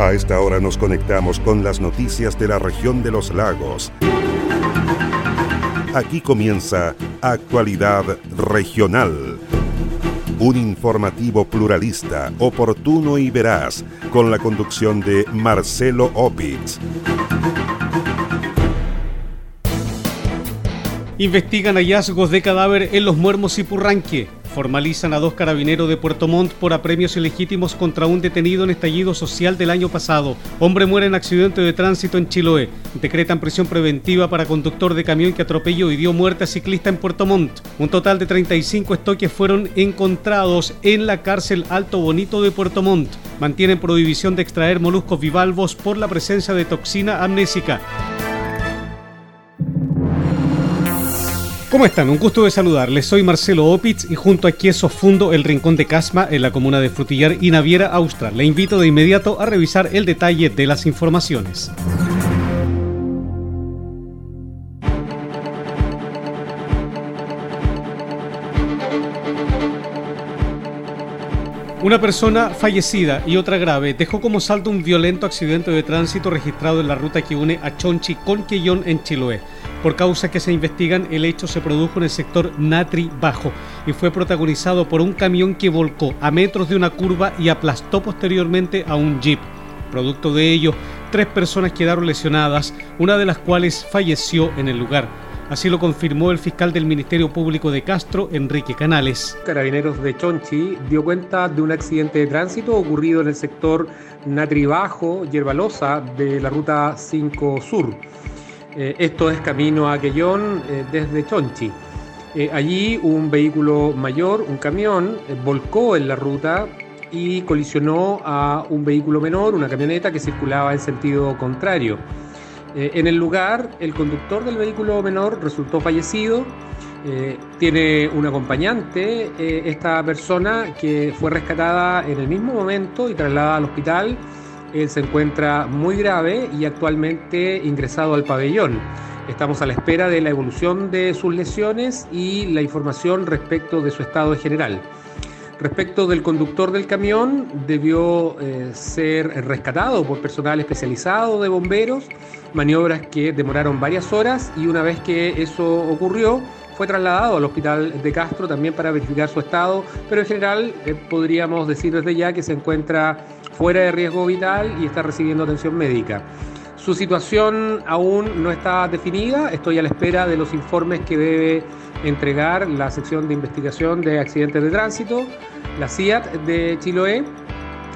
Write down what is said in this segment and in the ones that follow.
A esta hora nos conectamos con las noticias de la región de los lagos. Aquí comienza Actualidad Regional. Un informativo pluralista, oportuno y veraz, con la conducción de Marcelo Opitz. Investigan hallazgos de cadáver en los Muermos y Purranque. Formalizan a dos carabineros de Puerto Montt por apremios ilegítimos contra un detenido en estallido social del año pasado. Hombre muere en accidente de tránsito en Chiloé. Decretan prisión preventiva para conductor de camión que atropelló y dio muerte a ciclista en Puerto Montt. Un total de 35 estoques fueron encontrados en la cárcel Alto Bonito de Puerto Montt. Mantienen prohibición de extraer moluscos bivalvos por la presencia de toxina amnésica. ¿Cómo están? Un gusto de saludarles. Soy Marcelo Opitz y junto a Quieso fundo el Rincón de Casma en la comuna de Frutillar y Naviera Austral. Le invito de inmediato a revisar el detalle de las informaciones. Una persona fallecida y otra grave dejó como saldo un violento accidente de tránsito registrado en la ruta que une a Chonchi con Quellón en Chiloé. Por causas que se investigan, el hecho se produjo en el sector Natri Bajo y fue protagonizado por un camión que volcó a metros de una curva y aplastó posteriormente a un jeep. Producto de ello, tres personas quedaron lesionadas, una de las cuales falleció en el lugar. Así lo confirmó el fiscal del Ministerio Público de Castro, Enrique Canales. Carabineros de Chonchi dio cuenta de un accidente de tránsito ocurrido en el sector Natri Bajo, Yerbalosa, de la ruta 5 Sur. Eh, esto es camino a Aquellón eh, desde Chonchi. Eh, allí un vehículo mayor, un camión, volcó en la ruta y colisionó a un vehículo menor, una camioneta que circulaba en sentido contrario. en el lugar, el conductor del vehículo menor resultó fallecido. tiene un acompañante, esta persona que fue rescatada en el mismo momento y trasladada al hospital él se encuentra muy grave y actualmente ingresado al pabellón. Estamos a la espera de la evolución de sus lesiones y la información respecto de su estado general. Respecto del conductor del camión, debió eh, ser rescatado por personal especializado de bomberos, maniobras que demoraron varias horas y una vez que eso ocurrió, fue trasladado al hospital de Castro también para verificar su estado, pero en general eh, podríamos decir desde ya que se encuentra fuera de riesgo vital y está recibiendo atención médica. Su situación aún no está definida, estoy a la espera de los informes que debe entregar la sección de investigación de accidentes de tránsito, la CIAT de Chiloé,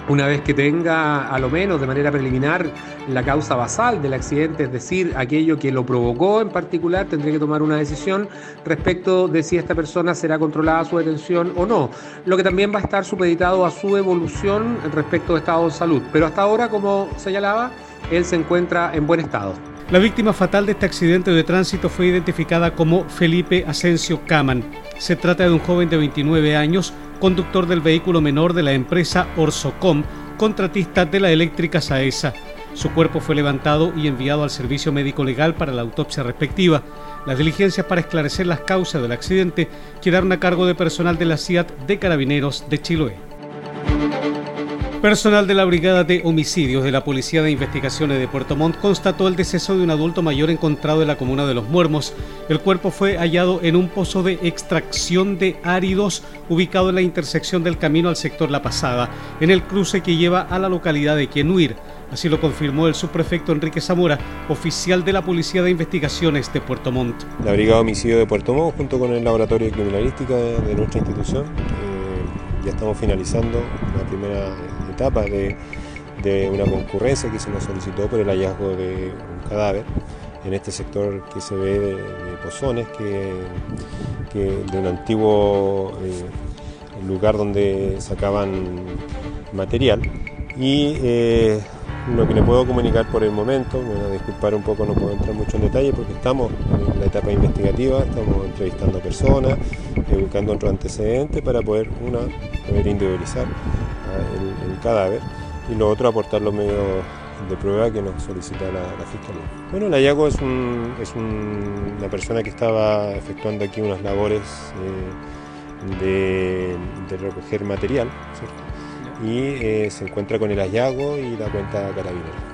una vez que tenga a lo menos de manera preliminar la causa basal del accidente, es decir, aquello que lo provocó en particular, tendría que tomar una decisión respecto de si esta persona será controlada su detención o no, lo que también va a estar supeditado a su evolución respecto de estado de salud. Pero hasta ahora, como señalaba, él se encuentra en buen estado. La víctima fatal de este accidente de tránsito fue identificada como Felipe Asensio Caman. Se trata de un joven de 29 años, conductor del vehículo menor de la empresa Orsocom, contratista de la eléctrica Saesa. Su cuerpo fue levantado y enviado al servicio médico legal para la autopsia respectiva. Las diligencias para esclarecer las causas del accidente quedaron a cargo de personal de la CIAT de Carabineros de Chiloé. Personal de la Brigada de Homicidios de la Policía de Investigaciones de Puerto Montt constató el deceso de un adulto mayor encontrado en la comuna de Los Muermos. El cuerpo fue hallado en un pozo de extracción de áridos ubicado en la intersección del camino al sector La Pasada, en el cruce que lleva a la localidad de Quienuir. Así lo confirmó el subprefecto Enrique Zamora, oficial de la Policía de Investigaciones de Puerto Montt. La Brigada de Homicidios de Puerto Montt, junto con el Laboratorio de Criminalística de, nuestra institución, eh, ya estamos finalizando la primera etapa de, una concurrencia que se nos solicitó por el hallazgo de un cadáver en este sector que se ve de, Pozones, que, de un antiguo eh, lugar donde sacaban material. Y eh, lo que le puedo comunicar por el momento, me voy a disculpar un poco, no puedo entrar mucho en detalle porque estamos en la etapa investigativa, estamos entrevistando personas, eh, buscando otros antecedentes para poder, una, poder individualizar el, cadáver y lo otro aportar los medios de prueba que nos solicita la, Fiscalía. Bueno, el hallazgo es, una persona que estaba efectuando aquí unas labores eh, de, recoger material, y eh, se encuentra con el hallazgo y la cuenta carabinera.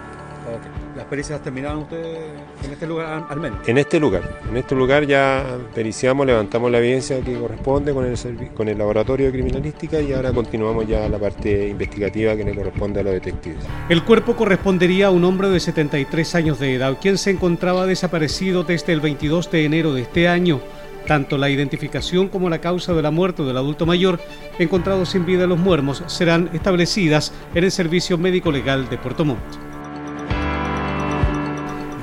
¿Las pericias terminaron ustedes en este lugar al menos? En este lugar, en este lugar ya periciamos, levantamos la evidencia que corresponde con el, con el laboratorio de criminalística y ahora continuamos ya la parte investigativa que le corresponde a los detectives. El cuerpo correspondería a un hombre de 73 años de edad, quien se encontraba desaparecido desde el 22 de enero de este año. Tanto la identificación como la causa de la muerte del adulto mayor encontrado sin vida en los muermos serán establecidas en el Servicio Médico Legal de Puerto Montt.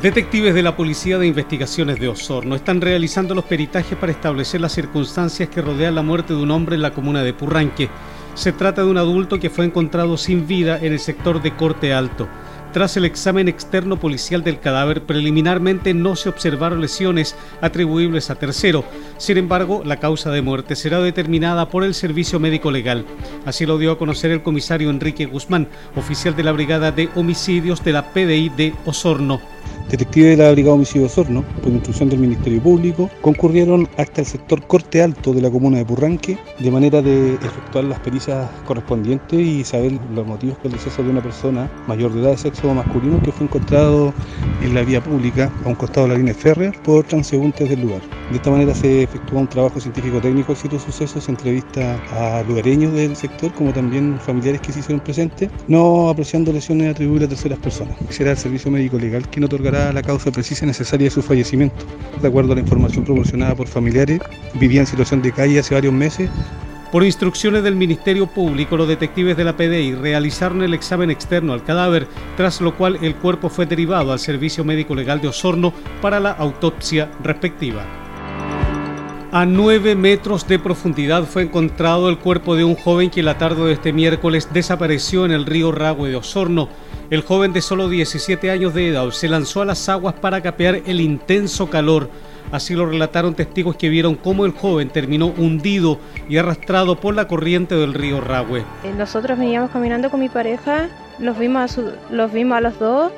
Detectives de la Policía de Investigaciones de Osorno están realizando los peritajes para establecer las circunstancias que rodean la muerte de un hombre en la comuna de Purranque. Se trata de un adulto que fue encontrado sin vida en el sector de Corte Alto. Tras el examen externo policial del cadáver, preliminarmente no se observaron lesiones atribuibles a tercero. Sin embargo, la causa de muerte será determinada por el Servicio Médico Legal. Así lo dio a conocer el comisario Enrique Guzmán, oficial de la Brigada de Homicidios de la PDI de Osorno. Detectives de la Brigada Homicidio Osorno, por instrucción del Ministerio Público, concurrieron hasta el sector Corte Alto de la comuna de Purranque, de manera de efectuar las pericias correspondientes y saber los motivos del deceso de una persona mayor de edad de sexo masculino que fue encontrado en la vía pública a un costado de la línea férrea por transeúntes del lugar. De esta manera se efectuó un trabajo científico-técnico de sitio sucesos, se entrevista a lugareños del sector como también familiares que se hicieron presentes, no apreciando lesiones atribuibles a terceras personas. Será el servicio médico legal quien otorgará la causa precisa y necesaria de su fallecimiento. De acuerdo a la información proporcionada por familiares, vivía en situación de calle hace varios meses. Por instrucciones del Ministerio Público, los detectives de la PDI realizaron el examen externo al cadáver, tras lo cual el cuerpo fue derivado al Servicio Médico Legal de Osorno para la autopsia respectiva. A nueve metros de profundidad fue encontrado el cuerpo de un joven que la tarde de este miércoles desapareció en el río Ragüe de Osorno. El joven de solo 17 años de edad se lanzó a las aguas para capear el intenso calor. Así lo relataron testigos que vieron cómo el joven terminó hundido y arrastrado por la corriente del río Ragüe. Eh, nosotros veníamos caminando con mi pareja, los vimos a, los, vimos a los dos,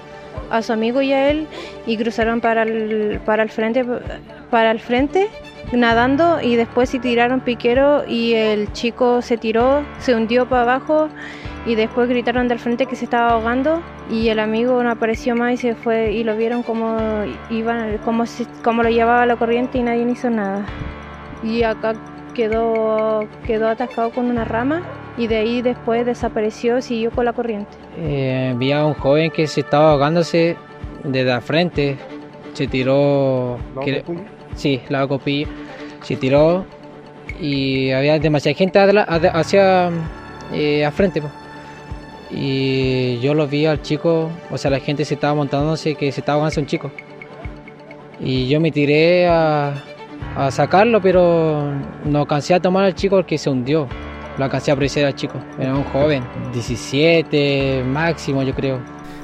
a su amigo y a él, y cruzaron para el frente, para el frente nadando y después se tiraron piquero y el chico se tiró, se hundió para abajo y después gritaron del frente que se estaba ahogando y el amigo no apareció más y se fue y lo vieron como iban como, como lo llevaba la corriente y nadie hizo nada. Y acá quedó quedó atascado con una rama y de ahí después desapareció siguió con la corriente. Eh, vi a un joven que se estaba ahogándose desde la frente se tiró sí la copilla se tiró y había demasiada gente hacia eh, a frente y yo lo vi al chico, o sea, la gente se estaba montándose que se estaba ahogando un chico. Y yo me tiré a, a, sacarlo, pero no alcancé a tomar al chico porque se hundió. Lo alcancé a apreciar al chico. Era un joven, 17 máximo, yo creo.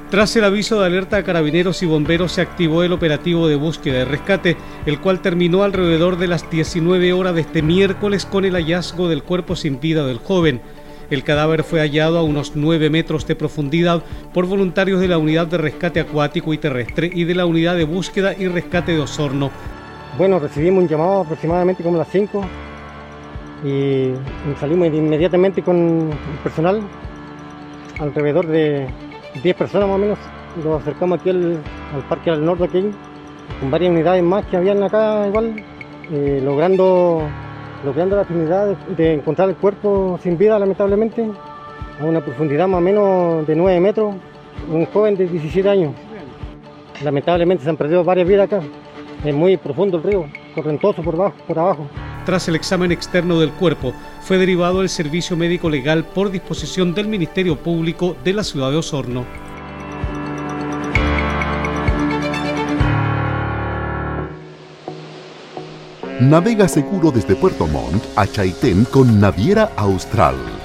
Tras el aviso de alerta a carabineros y bomberos se activó el operativo de búsqueda y rescate, el cual terminó alrededor de las 19 horas de este miércoles con el hallazgo del cuerpo sin vida del joven. El cadáver fue hallado a unos 9 metros de profundidad por voluntarios de la Unidad de Rescate Acuático y Terrestre y de la Unidad de Búsqueda y Rescate de Osorno. Bueno, recibimos un llamado aproximadamente como las 5 y salimos inmediatamente con el personal, alrededor de 10 personas más o menos. Nos acercamos aquí al, Parque del Norte, aquí, con varias unidades más que habían acá igual, eh, logrando logrando la finalidad de, encontrar el cuerpo sin vida, lamentablemente, a una profundidad más o menos de 9 metros, un joven de 17 años. Lamentablemente se han perdido varias vidas acá. Es muy profundo el río, correntoso por abajo. Por abajo. Tras el examen externo del cuerpo, fue derivado al servicio médico legal por disposición del Ministerio Público de la ciudad de Osorno. Navega seguro desde Puerto Montt a Chaitén con Naviera Austral.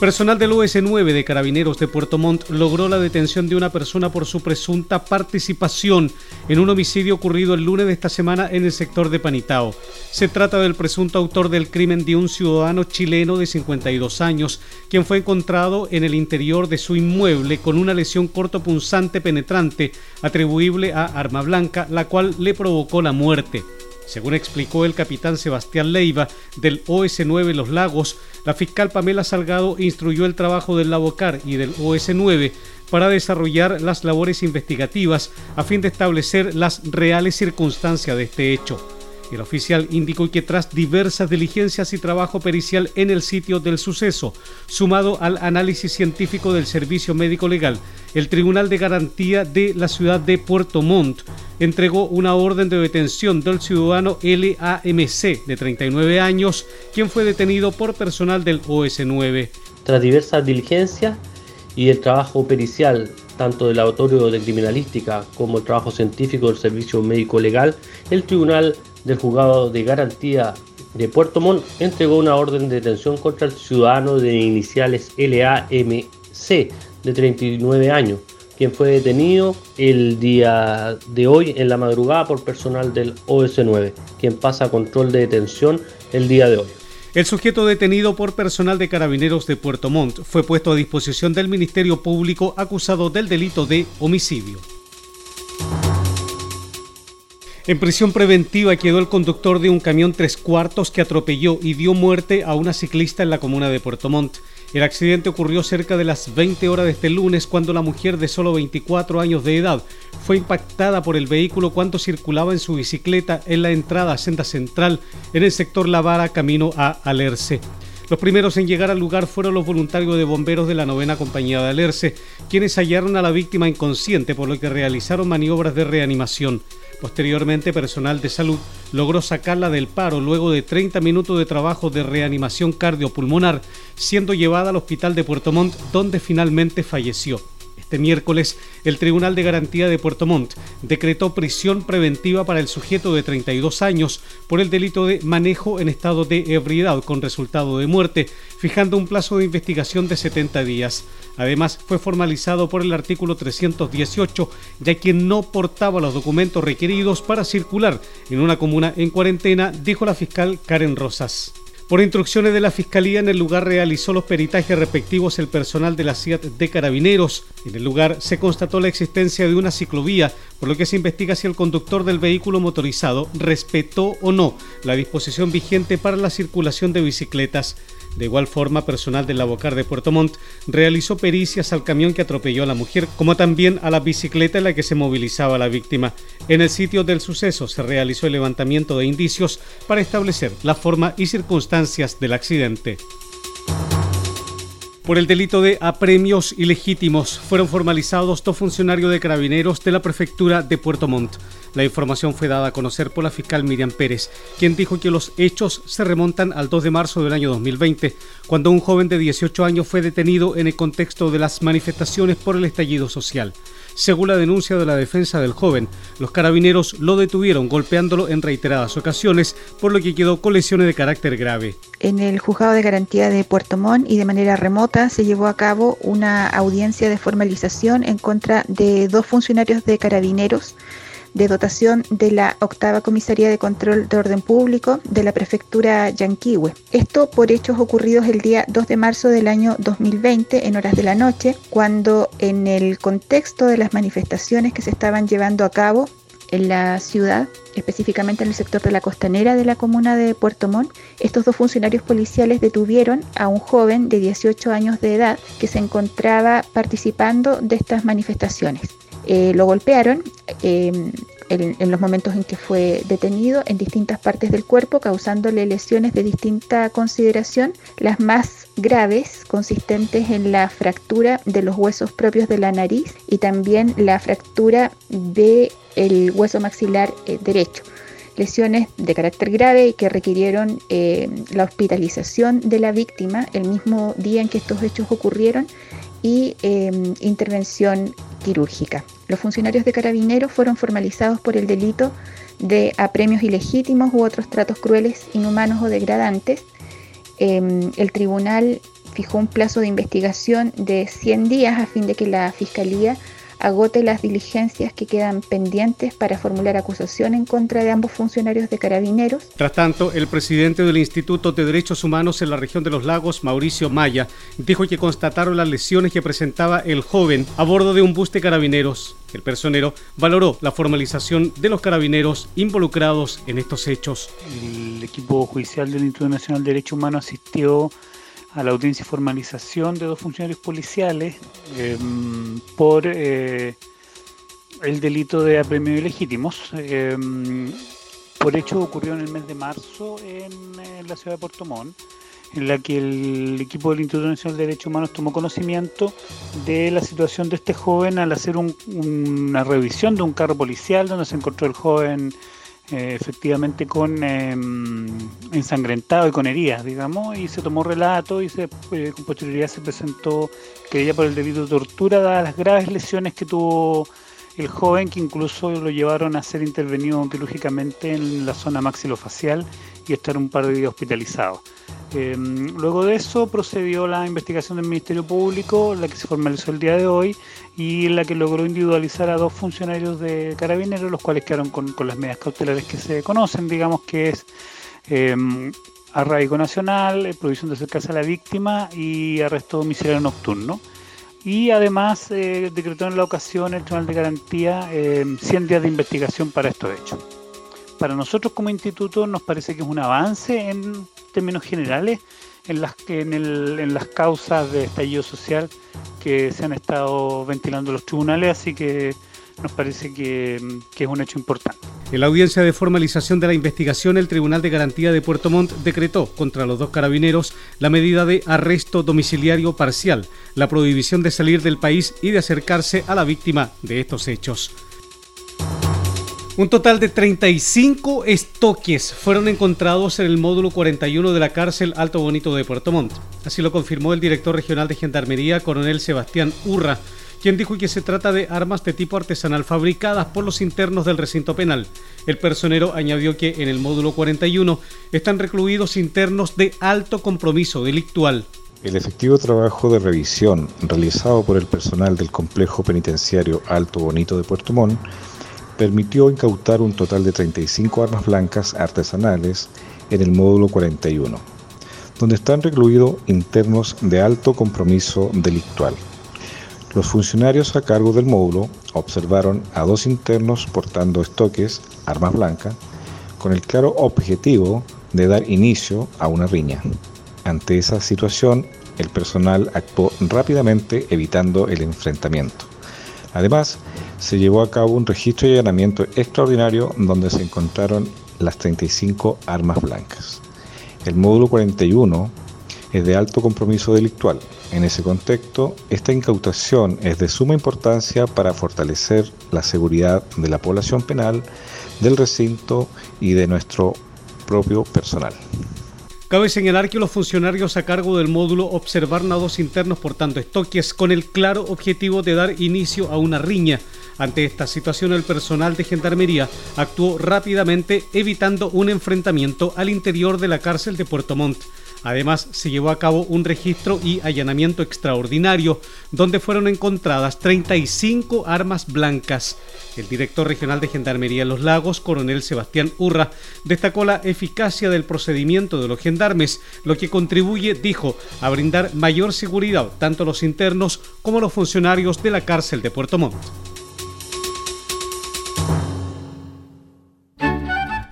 Personal del OS9 de Carabineros de Puerto Montt logró la detención de una persona por su presunta participación en un homicidio ocurrido el lunes de esta semana en el sector de Panitao. Se trata del presunto autor del crimen de un ciudadano chileno de 52 años, quien fue encontrado en el interior de su inmueble con una lesión cortopunzante penetrante atribuible a arma blanca, la cual le provocó la muerte. Según explicó el capitán Sebastián Leiva del OS9 Los Lagos, la fiscal Pamela Salgado instruyó el trabajo del Labocar y del OS9 para desarrollar las labores investigativas a fin de establecer las reales circunstancias de este hecho. El oficial indicó que tras diversas diligencias y trabajo pericial en el sitio del suceso, sumado al análisis científico del Servicio Médico Legal, el Tribunal de Garantía de la ciudad de Puerto Montt entregó una orden de detención del ciudadano LAMC de 39 años, quien fue detenido por personal del OS9. Tras diversas diligencias y el trabajo pericial tanto del laboratorio de criminalística como el trabajo científico del Servicio Médico Legal, el Tribunal del Juzgado de Garantía de Puerto Montt entregó una orden de detención contra el ciudadano de iniciales LAMC de 39 años, quien fue detenido el día de hoy en la madrugada por personal del OS9, quien pasa a control de detención el día de hoy. El sujeto detenido por personal de carabineros de Puerto Montt fue puesto a disposición del Ministerio Público acusado del delito de homicidio. En prisión preventiva quedó el conductor de un camión tres cuartos que atropelló y dio muerte a una ciclista en la comuna de Puerto Montt. El accidente ocurrió cerca de las 20 horas de este lunes cuando la mujer de solo 24 años de edad fue impactada por el vehículo cuando circulaba en su bicicleta en la entrada a Senda Central en el sector La Vara camino a Alerce. Los primeros en llegar al lugar fueron los voluntarios de bomberos de la novena compañía de Alerce, quienes hallaron a la víctima inconsciente por lo que realizaron maniobras de reanimación. Posteriormente, personal de salud logró sacarla del paro luego de 30 minutos de trabajo de reanimación cardiopulmonar, siendo llevada al hospital de Puerto Montt, donde finalmente falleció. Este miércoles, el Tribunal de Garantía de Puerto Montt decretó prisión preventiva para el sujeto de 32 años por el delito de manejo en estado de ebriedad con resultado de muerte, fijando un plazo de investigación de 70 días. Además, fue formalizado por el artículo 318, ya que no portaba los documentos requeridos para circular en una comuna en cuarentena, dijo la fiscal Karen Rosas. Por instrucciones de la Fiscalía, en el lugar realizó los peritajes respectivos el personal de la CIAT de Carabineros. En el lugar se constató la existencia de una ciclovía, por lo que se investiga si el conductor del vehículo motorizado respetó o no la disposición vigente para la circulación de bicicletas. De igual forma, personal del Abocar de Puerto Montt realizó pericias al camión que atropelló a la mujer, como también a la bicicleta en la que se movilizaba la víctima. En el sitio del suceso se realizó el levantamiento de indicios para establecer la forma y circunstancias del accidente. Por el delito de apremios ilegítimos fueron formalizados dos funcionarios de carabineros de la prefectura de Puerto Montt. La información fue dada a conocer por la fiscal Miriam Pérez, quien dijo que los hechos se remontan al 2 de marzo del año 2020, cuando un joven de 18 años fue detenido en el contexto de las manifestaciones por el estallido social. Según la denuncia de la defensa del joven, los carabineros lo detuvieron golpeándolo en reiteradas ocasiones, por lo que quedó con lesiones de carácter grave. En el juzgado de garantía de Puerto Montt y de manera remota se llevó a cabo una audiencia de formalización en contra de dos funcionarios de carabineros de dotación de la octava Comisaría de Control de Orden Público de la Prefectura Yanquihue. Esto por hechos ocurridos el día 2 de marzo del año 2020 en horas de la noche, cuando en el contexto de las manifestaciones que se estaban llevando a cabo en la ciudad, específicamente en el sector de la costanera de la comuna de Puerto Montt, estos dos funcionarios policiales detuvieron a un joven de 18 años de edad que se encontraba participando de estas manifestaciones. Eh, lo golpearon em, en, los momentos en que fue detenido en distintas partes del cuerpo, causándole lesiones de distinta consideración, las más graves consistentes en la fractura de los huesos propios de la nariz y también la fractura del hueso maxilar eh, derecho. Lesiones de carácter grave que requirieron eh, la hospitalización de la víctima el mismo día en que estos hechos ocurrieron y em, intervención quirúrgica. Los funcionarios de carabineros fueron formalizados por el delito de apremios ilegítimos u otros tratos crueles, inhumanos o degradantes. Em, el tribunal fijó un plazo de investigación de 100 días a fin de que la Fiscalía agote las diligencias que quedan pendientes para formular acusación en contra de ambos funcionarios de carabineros. Tras tanto, el presidente del Instituto de Derechos Humanos en la región de los lagos, Mauricio Maya, dijo que constataron las lesiones que presentaba el joven a bordo de un bus de carabineros. El personero valoró la formalización de los carabineros involucrados en estos hechos. El equipo judicial del Instituto Nacional de Derechos Humanos asistió a la audiencia y formalización de dos funcionarios policiales em, por eh, el delito de apremio ilegítimos. Em, por hecho ocurrió en el mes de marzo en, la ciudad de Puerto Montt, en la que el equipo del Instituto Nacional de Derechos Humanos tomó conocimiento de la situación de este joven al hacer una revisión de un carro policial donde se encontró el joven eh, efectivamente con em, ensangrentado y con heridas, digamos, y se tomó relato y se, eh, con posterioridad se presentó querella por el debido tortura, dadas las graves lesiones que tuvo el joven, que incluso lo llevaron a ser intervenido quirúrgicamente en la zona maxilofacial y estar un par de días hospitalizado. Em, luego de eso procedió la investigación del Ministerio Público, la que se formalizó el día de hoy y la que logró individualizar a dos funcionarios de carabineros, los cuales quedaron con, las medidas cautelares que se conocen, digamos que es eh, arraigo nacional, eh, prohibición de acercarse a la víctima y arresto domiciliario nocturno. Y además eh, decretó en la ocasión el Tribunal de Garantía 100 días de investigación para estos hechos. Para nosotros como instituto nos parece que es un avance en términos generales en las, en, en las causas de estallido social que se han estado ventilando los tribunales, así que nos parece que, es un hecho importante. En la audiencia de formalización de la investigación, el Tribunal de Garantía de Puerto Montt decretó contra los dos carabineros la medida de arresto domiciliario parcial, la prohibición de salir del país y de acercarse a la víctima de estos hechos. Un total de 35 estoques fueron encontrados en el módulo 41 de la cárcel Alto Bonito de Puerto Montt. Así lo confirmó el director regional de Gendarmería, coronel Sebastián Urra, quien dijo que se trata de armas de tipo artesanal fabricadas por los internos del recinto penal. El personero añadió que en el módulo 41 están recluidos internos de alto compromiso delictual. El efectivo trabajo de revisión realizado por el personal del complejo penitenciario Alto Bonito de Puerto Montt permitió incautar un total de 35 armas blancas artesanales en el módulo 41, donde están recluidos internos de alto compromiso delictual. Los funcionarios a cargo del módulo observaron a dos internos portando estoques, armas blancas, con el claro objetivo de dar inicio a una riña. Ante esa situación, el personal actuó rápidamente evitando el enfrentamiento. Además, se llevó a cabo un registro y allanamiento extraordinario donde se encontraron las 35 armas blancas. El módulo 41 es de alto compromiso delictual. En ese contexto, esta incautación es de suma importancia para fortalecer la seguridad de la población penal, del recinto y de nuestro propio personal. Cabe señalar que los funcionarios a cargo del módulo observaron a dos internos portando estoques con el claro objetivo de dar inicio a una riña. Ante esta situación, el personal de gendarmería actuó rápidamente evitando un enfrentamiento al interior de la cárcel de Puerto Montt. Además, se llevó a cabo un registro y allanamiento extraordinario, donde fueron encontradas 35 armas blancas. El director regional de Gendarmería en los Lagos, coronel Sebastián Urra, destacó la eficacia del procedimiento de los gendarmes, lo que contribuye, dijo, a brindar mayor seguridad tanto a los internos como a los funcionarios de la cárcel de Puerto Montt.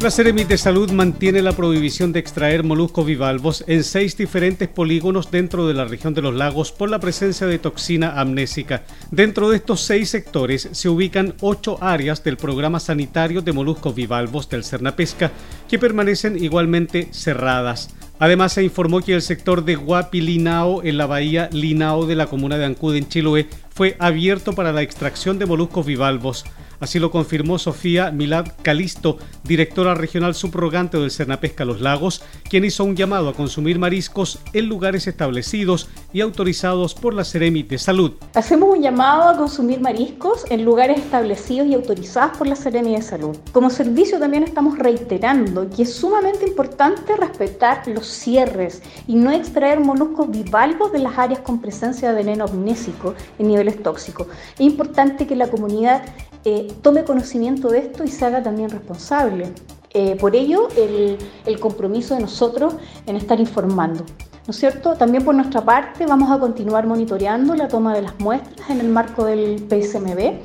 La Seremi de Salud mantiene la prohibición de extraer moluscos bivalvos en seis diferentes polígonos dentro de la región de los lagos por la presencia de toxina amnésica. Dentro de estos seis sectores se ubican ocho áreas del programa sanitario de moluscos bivalvos del Cernapesca que permanecen igualmente cerradas. Además, se informó que el sector de Guapilinao en la bahía Linao de la comuna de Ancud en Chiloé fue abierto para la extracción de moluscos bivalvos. Así lo confirmó Sofía Milad Calisto, directora regional subrogante del Cernapesca Los Lagos, quien hizo un llamado a consumir mariscos en lugares establecidos y autorizados por la Ceremi de Salud. Hacemos un llamado a consumir mariscos en lugares establecidos y autorizados por la Ceremi de Salud. Como servicio también estamos reiterando que es sumamente importante respetar los cierres y no extraer moluscos bivalvos de las áreas con presencia de veneno amnésico en niveles tóxicos. Es importante que la comunidad eh, tome conocimiento de esto y se haga también responsable. Eh, por ello, el, compromiso de nosotros en estar informando. ¿No es cierto? También por nuestra parte vamos a continuar monitoreando la toma de las muestras en el marco del PSMB,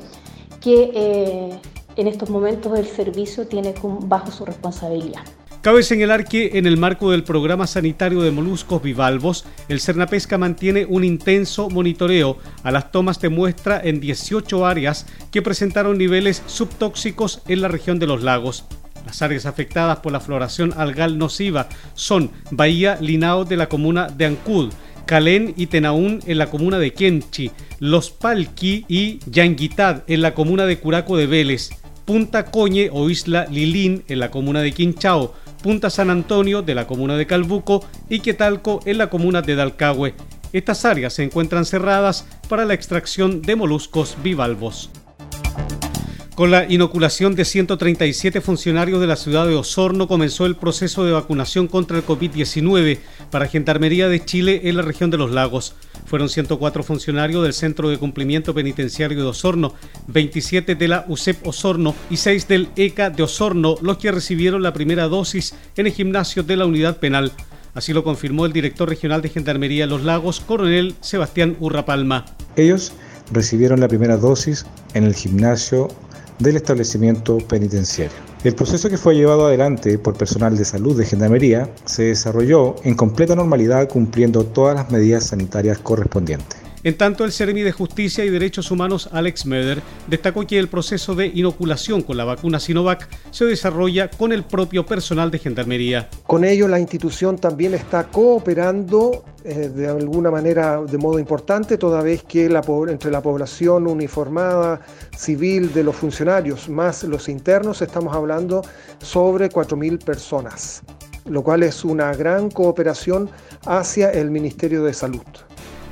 que eh, en estos momentos el servicio tiene bajo su responsabilidad. Cabe señalar que en el marco del programa sanitario de moluscos bivalvos, el Cernapesca mantiene un intenso monitoreo a las tomas de muestra en 18 áreas que presentaron niveles subtóxicos en la región de los lagos. Las áreas afectadas por la floración algal nociva son Bahía Linao de la comuna de Ancud, Calén y Tenaún en la comuna de Kenchi, Los Palqui y Yanguitad en la comuna de Curaco de Vélez, Punta Coñe o Isla Lilín en la comuna de Quinchao, Punta San Antonio de la comuna de Calbuco y Quetalco en la comuna de Dalcahue. Estas áreas se encuentran cerradas para la extracción de moluscos bivalvos. Con la inoculación de 137 funcionarios de la ciudad de Osorno comenzó el proceso de vacunación contra el COVID-19 para Gendarmería de Chile en la región de los lagos. Fueron 104 funcionarios del Centro de Cumplimiento Penitenciario de Osorno, 27 de la UCEP Osorno y 6 del ECA de Osorno los que recibieron la primera dosis en el gimnasio de la unidad penal. Así lo confirmó el director regional de Gendarmería Los Lagos, coronel Sebastián Urrapalma. Ellos recibieron la primera dosis en el gimnasio del establecimiento penitenciario. El proceso que fue llevado adelante por personal de salud de Gendarmería se desarrolló en completa normalidad cumpliendo todas las medidas sanitarias correspondientes. En tanto, el Seremi de Justicia y Derechos Humanos, Alex Meder, destacó que el proceso de inoculación con la vacuna Sinovac se desarrolla con el propio personal de Gendarmería. Con ello, la institución también está cooperando eh, de alguna manera de modo importante, toda vez que entre la población uniformada civil de los funcionarios más los internos estamos hablando sobre 4.000 personas, lo cual es una gran cooperación hacia el Ministerio de Salud.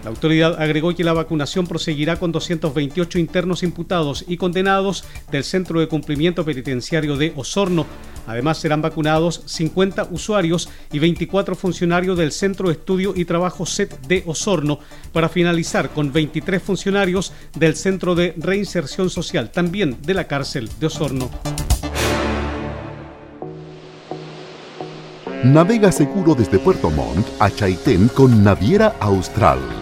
La autoridad agregó que la vacunación proseguirá con 228 internos imputados y condenados del Centro de Cumplimiento Penitenciario de Osorno. Además serán vacunados 50 usuarios y 24 funcionarios del Centro de Estudio y Trabajo SET de Osorno para finalizar con 23 funcionarios del Centro de Reinserción Social, también de la cárcel de Osorno. Navega seguro desde Puerto Montt a Chaitén con Naviera Austral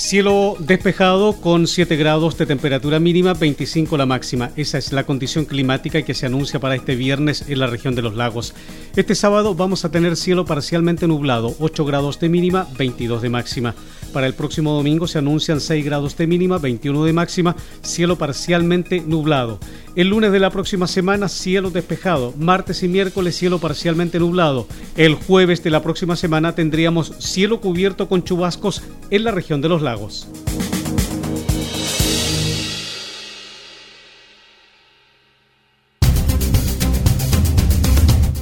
Cielo despejado con 7 grados de temperatura mínima, 25 la máxima. Esa es la condición climática que se anuncia para este viernes en la región de los lagos. Este sábado vamos a tener cielo parcialmente nublado, 8 grados de mínima, 22 de máxima. Para el próximo domingo se anuncian 6 grados de mínima, 21 de máxima, cielo parcialmente nublado. El lunes de la próxima semana, cielo despejado. Martes y miércoles, cielo parcialmente nublado. El jueves de la próxima semana tendríamos cielo cubierto con chubascos en la región de los lagos.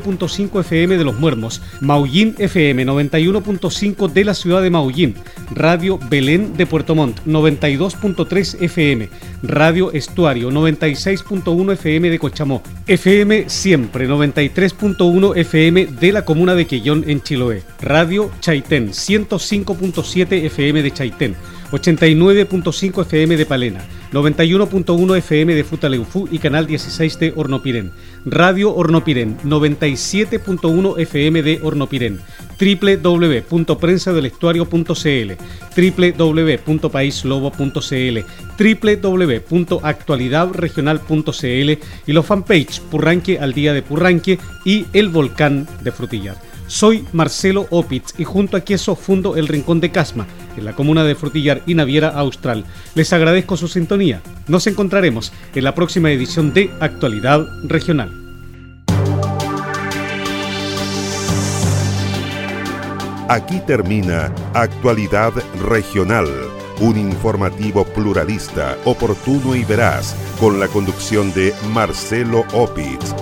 5 FM de Los Muermos, Maullín FM 91.5 de la ciudad de Maullín, Radio Belén de Puerto Montt 92.3 FM, Radio Estuario 96.1 FM de Cochamó, FM Siempre 93.1 FM de la comuna de Quellón en Chiloé, Radio Chaitén 105.7 FM de Chaitén, 89.5 FM de Palena, 91.1 FM de Futaleufú y Canal 16 de Hornopirén. Radio Hornopirén, 97.1 FM de Hornopirén. www.prensadelestuario.cl www.paislobo.cl www.actualidadregional.cl y los fanpage Purranque al día de Purranque y El Volcán de Frutillar. Soy Marcelo Opitz y junto a Queso fundo el Rincón de Casma, en la comuna de Frutillar y Naviera Austral. Les agradezco su sintonía. Nos encontraremos en la próxima edición de Actualidad Regional. Aquí termina Actualidad Regional, un informativo pluralista, oportuno y veraz, con la conducción de Marcelo Opitz.